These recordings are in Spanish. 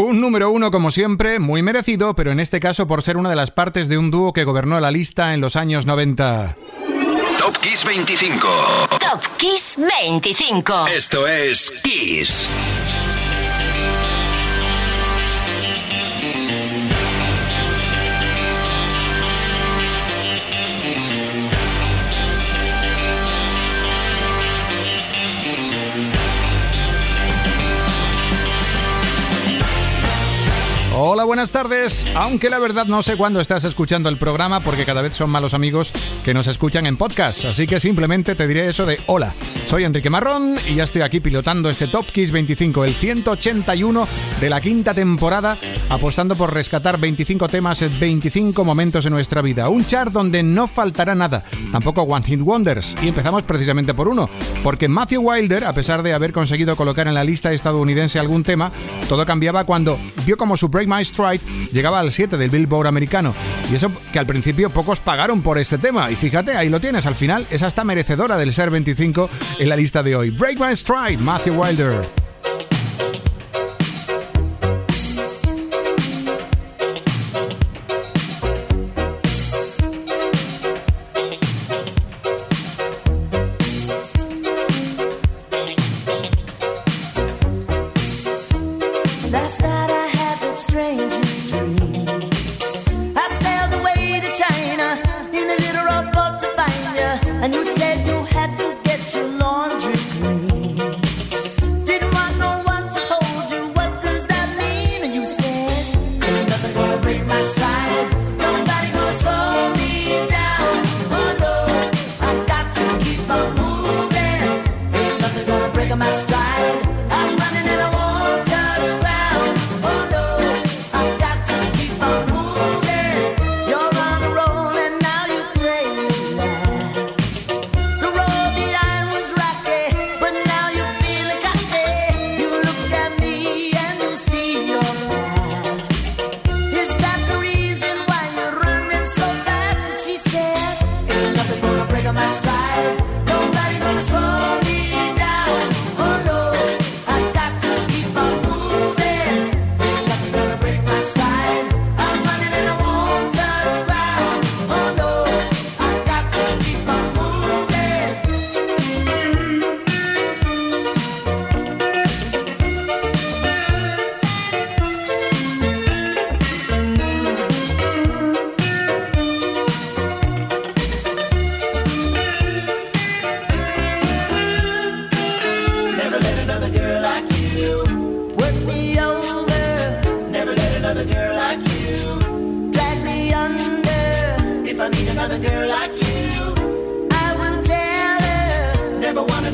Un número uno como siempre, muy merecido, pero en este caso por ser una de las partes de un dúo que gobernó la lista en los años 90. Top Kiss 25. Top Kiss 25. Esto es Kiss. Hola, buenas tardes. Aunque la verdad no sé cuándo estás escuchando el programa porque cada vez son malos amigos que nos escuchan en podcast. Así que simplemente te diré eso de hola. Soy Enrique Marrón y ya estoy aquí pilotando este Top Kiss 25, el 181 de la quinta temporada, apostando por rescatar 25 temas en 25 momentos de nuestra vida. Un chart donde no faltará nada, tampoco One Hit Wonders. Y empezamos precisamente por uno, porque Matthew Wilder, a pesar de haber conseguido colocar en la lista estadounidense algún tema, todo cambiaba cuando vio como su Break Stride llegaba al 7 del Billboard americano. Y eso que al principio pocos pagaron por este tema. Y fíjate, ahí lo tienes, al final es hasta merecedora del ser 25 en la lista de hoy. Break My Stride, Matthew Wilder.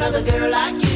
another girl like you.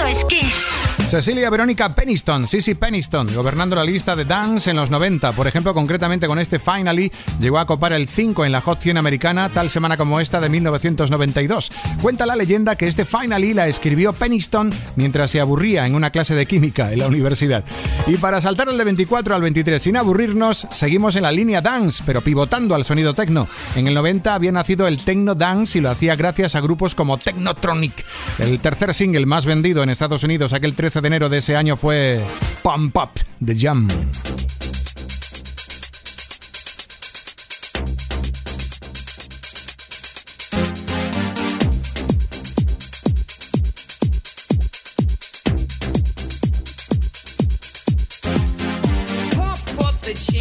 Cecilia Verónica Peniston, Sissy Peniston, gobernando la lista de dance en los 90. Por ejemplo, concretamente con este Finally, llegó a copar el 5 en la Hot 100 americana, tal semana como esta de 1992. Cuenta la leyenda que este Finally la escribió Peniston mientras se aburría en una clase de química en la universidad. Y para saltar el de 24 al 23 sin aburrirnos, seguimos en la línea dance, pero pivotando al sonido techno. En el 90 había nacido el techno dance y lo hacía gracias a grupos como Technotronic. El tercer single más vendido en Estados Unidos aquel 13 de enero de ese año fue Pump Up The Jam.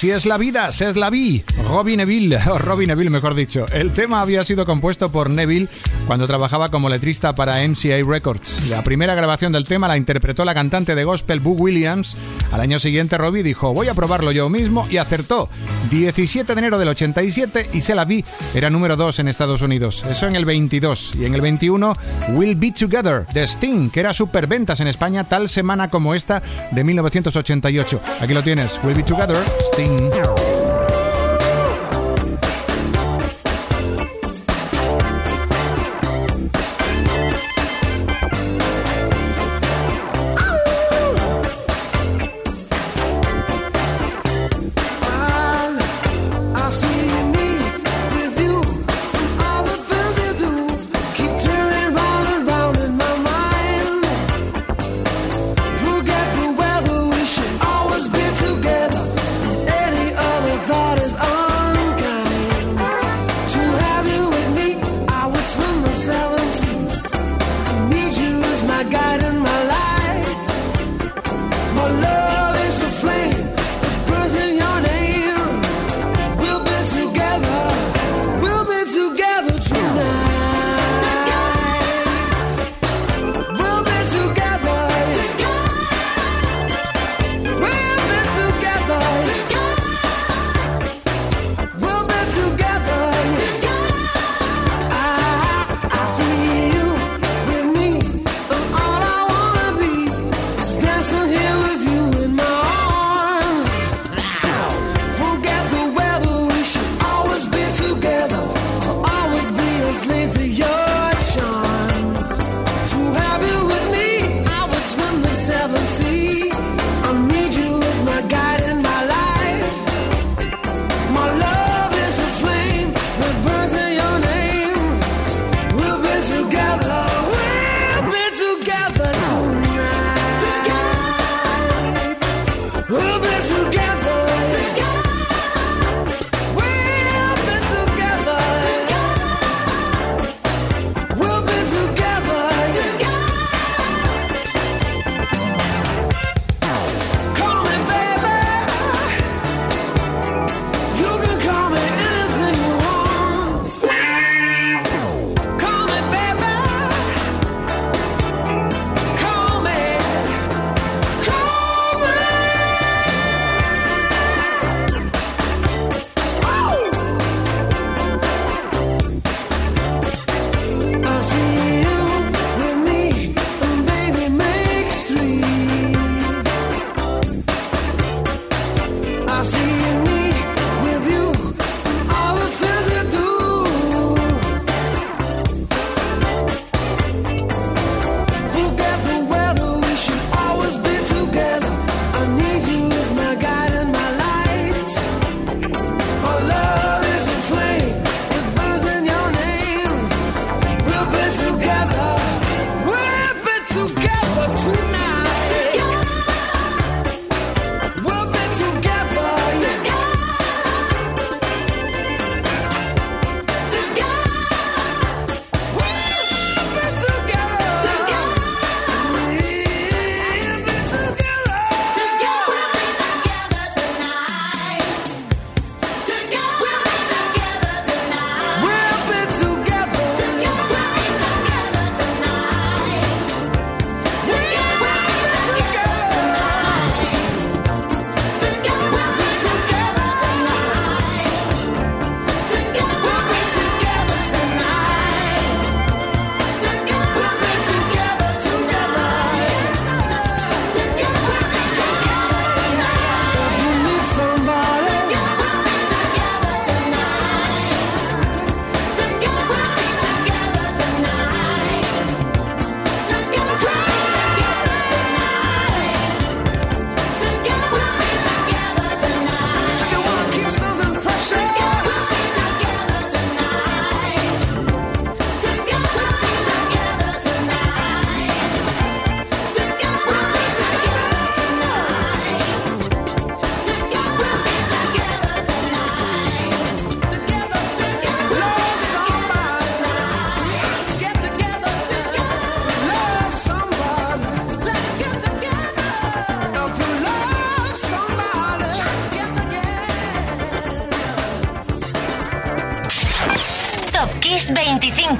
Así es la vida, es la vi. Robin Neville, o Robin Neville mejor dicho. El tema había sido compuesto por Neville cuando trabajaba como letrista para MCA Records. La primera grabación del tema la interpretó la cantante de gospel Boo Williams. Al año siguiente Robbie dijo, voy a probarlo yo mismo y acertó. 17 de enero del 87 y se la vi. Era número 2 en Estados Unidos. Eso en el 22. Y en el 21, We'll Be Together, de Sting, que era superventas en España tal semana como esta de 1988. Aquí lo tienes, We'll Be Together. Sting.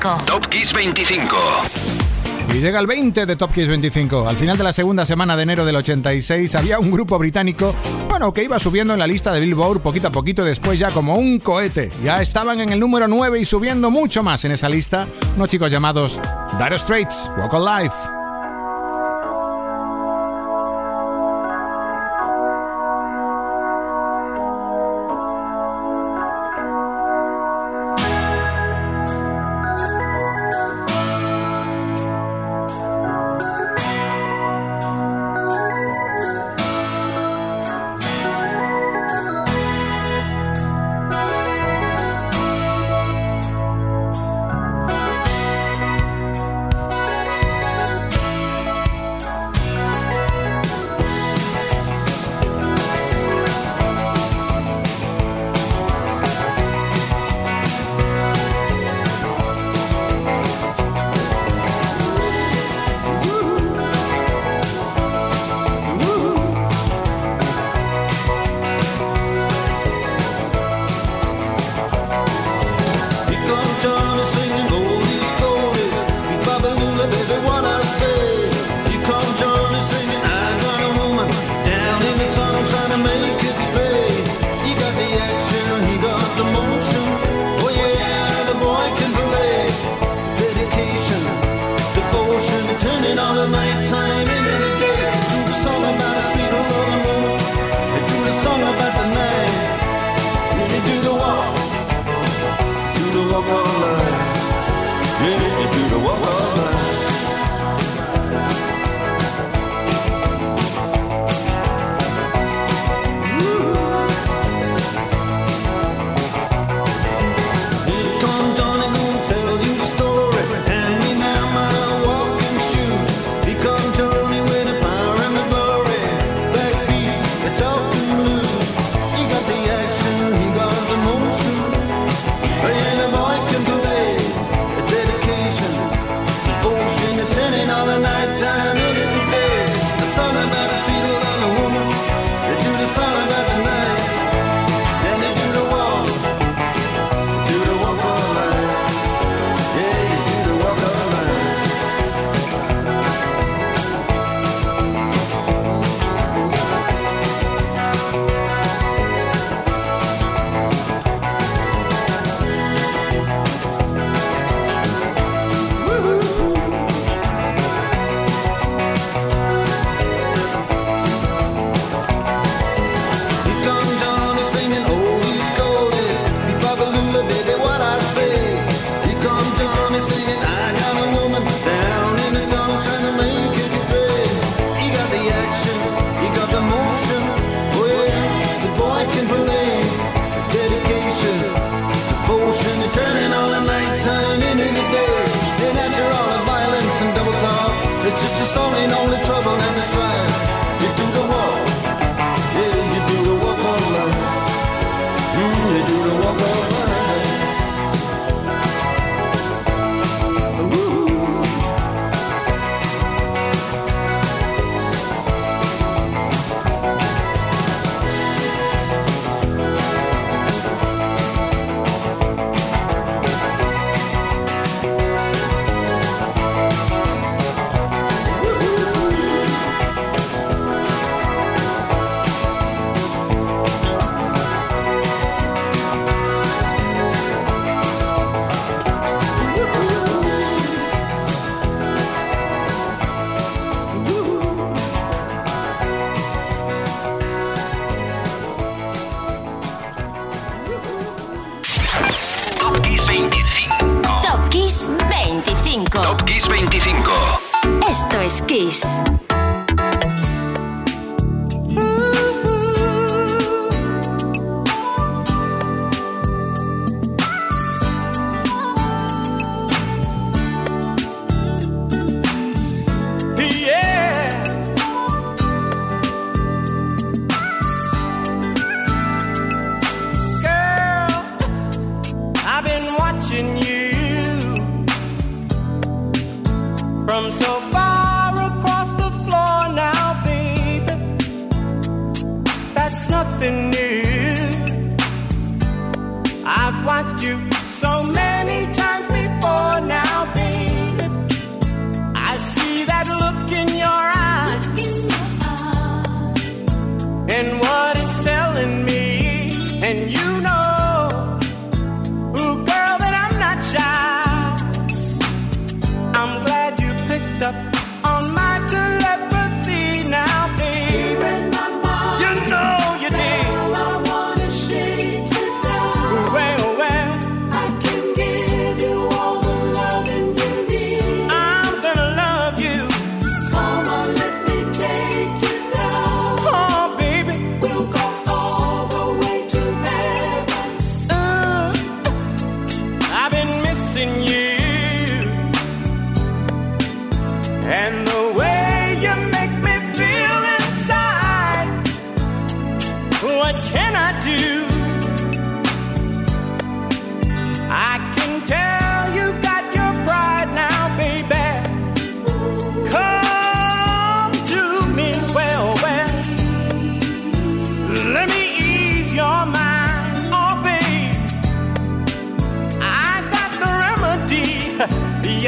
25. Top Kiss 25. Y llega el 20 de Top Kiss 25. Al final de la segunda semana de enero del 86 había un grupo británico, bueno, que iba subiendo en la lista de Billboard poquito a poquito, después ya como un cohete. Ya estaban en el número 9 y subiendo mucho más en esa lista, unos chicos llamados Dire Straits, Walk on Life.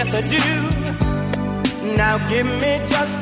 Yes I do. Now give me just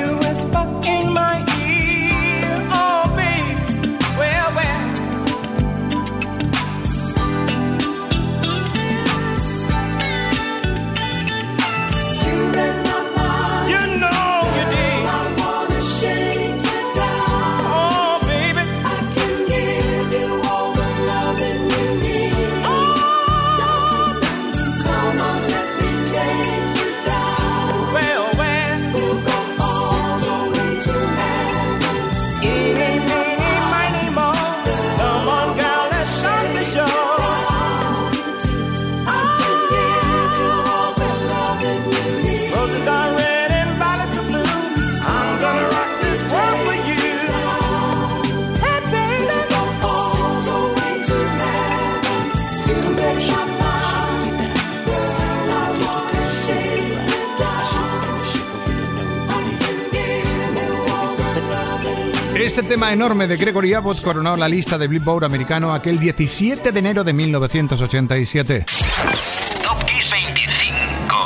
enorme de Gregory Abbott coronó la lista de Billboard americano aquel 17 de enero de 1987.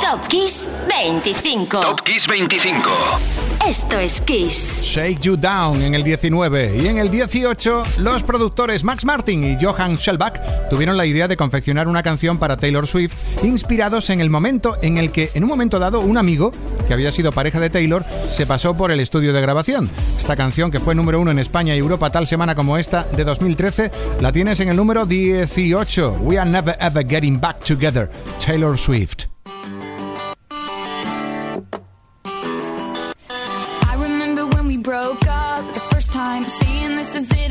Top Kiss 25. Top Kiss 25. Top Kiss 25. Esto es Kiss. Shake You Down en el 19 y en el 18 los productores Max Martin y Johann Shellback tuvieron la idea de confeccionar una canción para Taylor Swift inspirados en el momento en el que en un momento dado un amigo que había sido pareja de Taylor se pasó por el estudio de grabación. Esta canción que fue número uno en España y Europa tal semana como esta de 2013 la tienes en el número 18. We are never ever getting back together. Taylor Swift.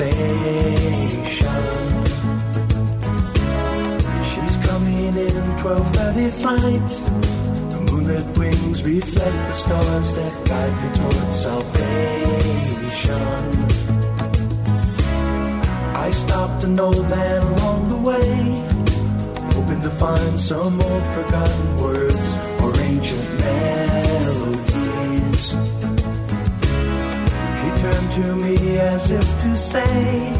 conversation. She's coming in 12:30 flight. The moonlit wings reflect the stars that guide me towards salvation. I stopped an old man along the way hoping to find some old forgotten words or ancient melodies. He turned to me as if to say,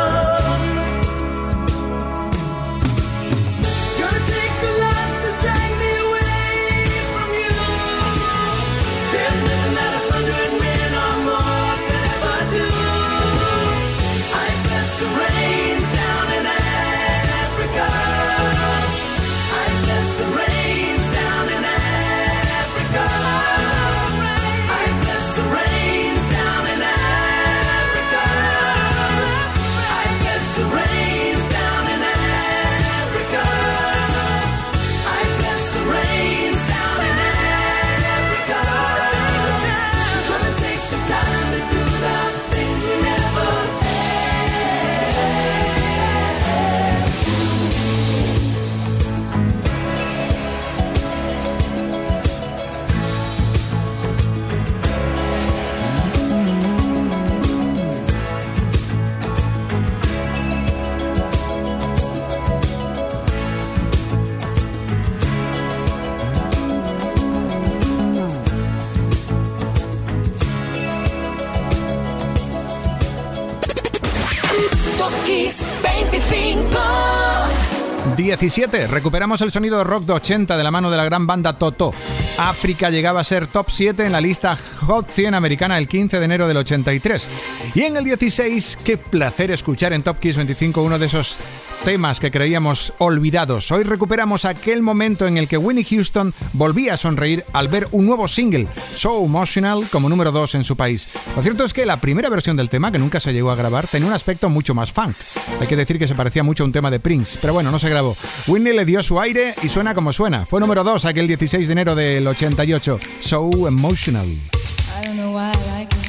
17. Recuperamos el sonido rock de 80 de la mano de la gran banda Toto. África llegaba a ser top 7 en la lista Hot 100 americana el 15 de enero del 83. Y en el 16, qué placer escuchar en Top Kiss 25 uno de esos temas que creíamos olvidados. Hoy recuperamos aquel momento en el que Winnie Houston volvía a sonreír al ver un nuevo single, So Emotional, como número 2 en su país. Lo cierto es que la primera versión del tema, que nunca se llegó a grabar, tenía un aspecto mucho más funk. Hay que decir que se parecía mucho a un tema de Prince, pero bueno, no se grabó. Winnie le dio su aire y suena como suena. Fue número 2 aquel 16 de enero del 88, So Emotional. I don't know why I like it.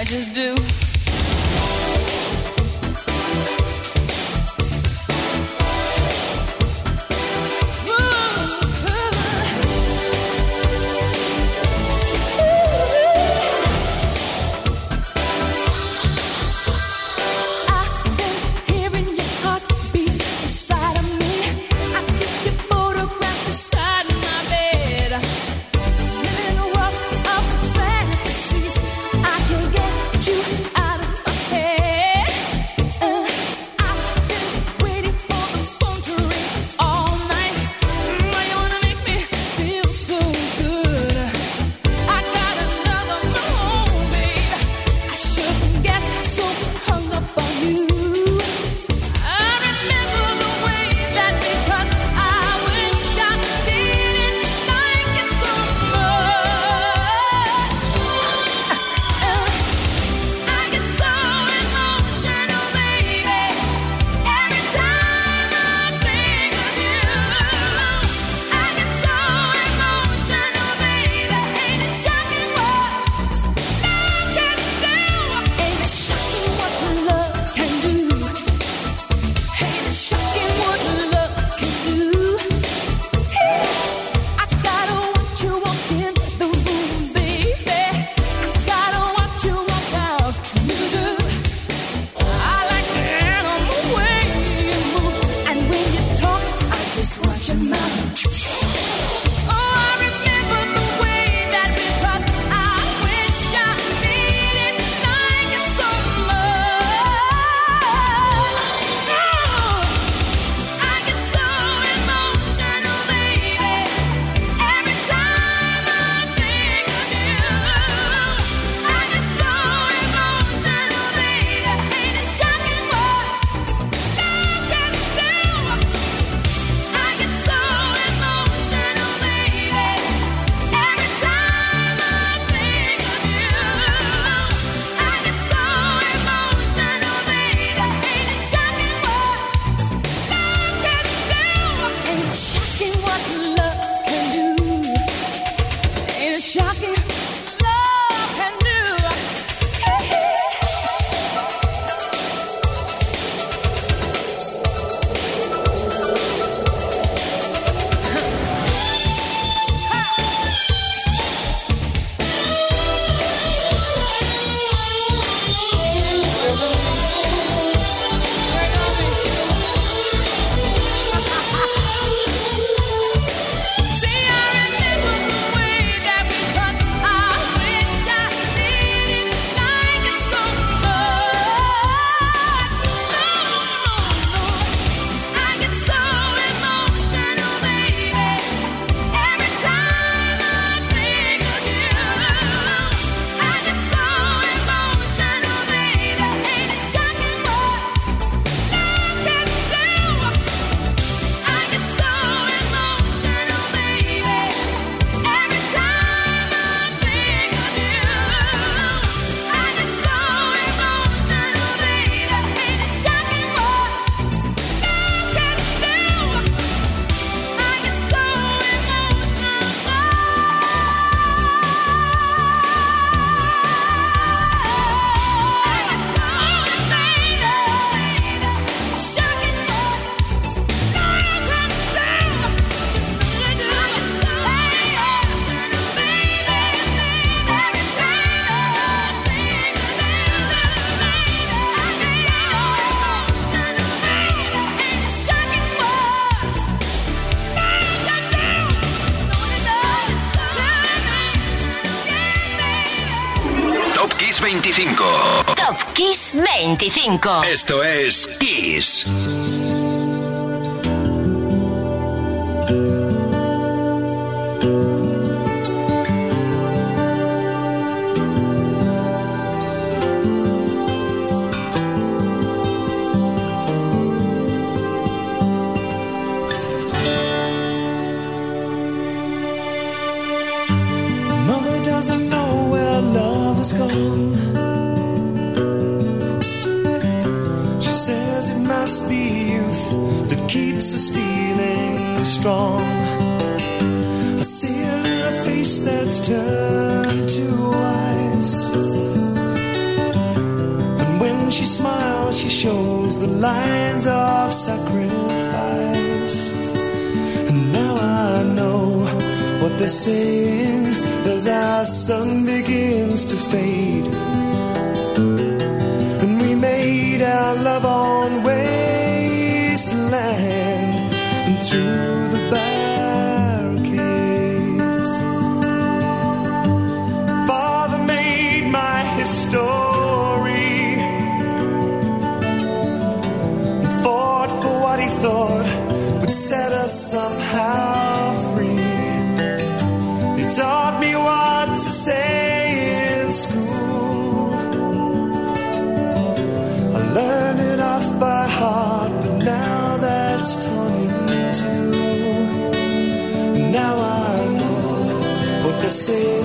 I just do. Kiss 25. Esto es Kiss. say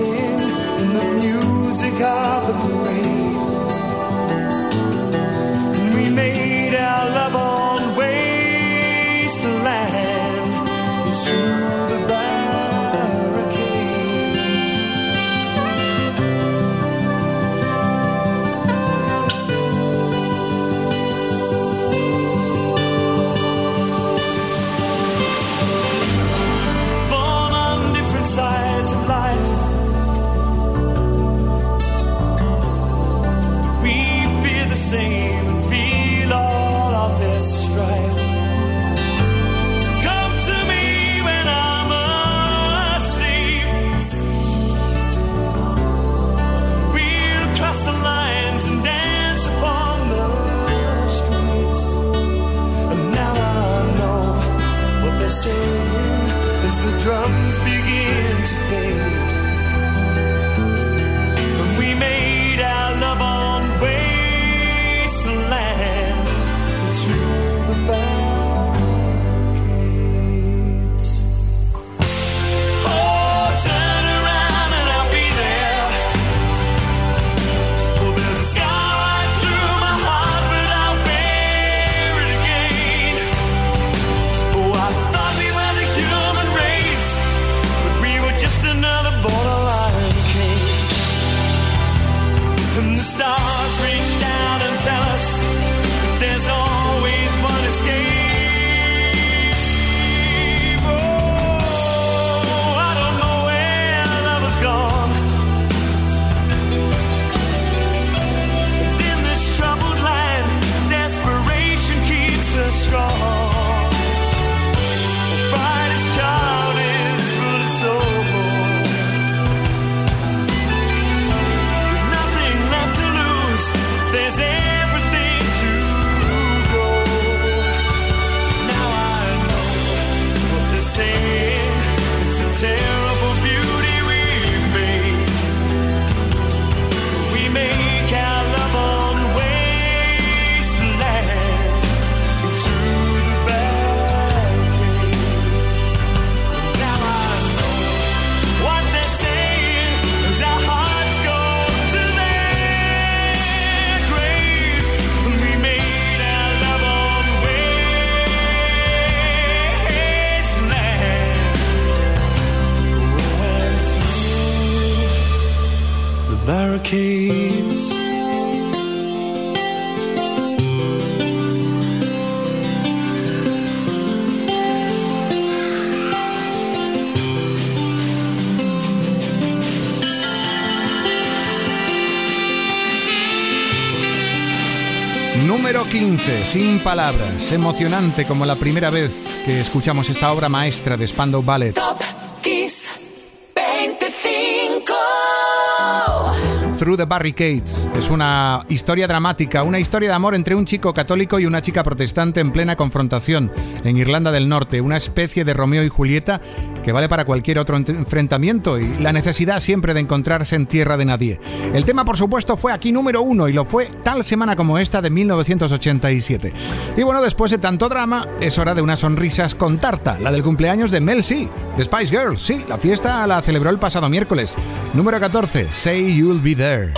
Número 15, sin palabras, emocionante como la primera vez que escuchamos esta obra maestra de Spandau Ballet. Through the Barricades. Es una historia dramática, una historia de amor entre un chico católico y una chica protestante en plena confrontación en Irlanda del Norte, una especie de Romeo y Julieta que vale para cualquier otro enfrentamiento y la necesidad siempre de encontrarse en tierra de nadie. El tema, por supuesto, fue aquí número uno y lo fue tal semana como esta de 1987. Y bueno, después de tanto drama, es hora de unas sonrisas con tarta, la del cumpleaños de Mel C, de Spice Girls. Sí, la fiesta la celebró el pasado miércoles. Número 14, Say You'll Be There. Girl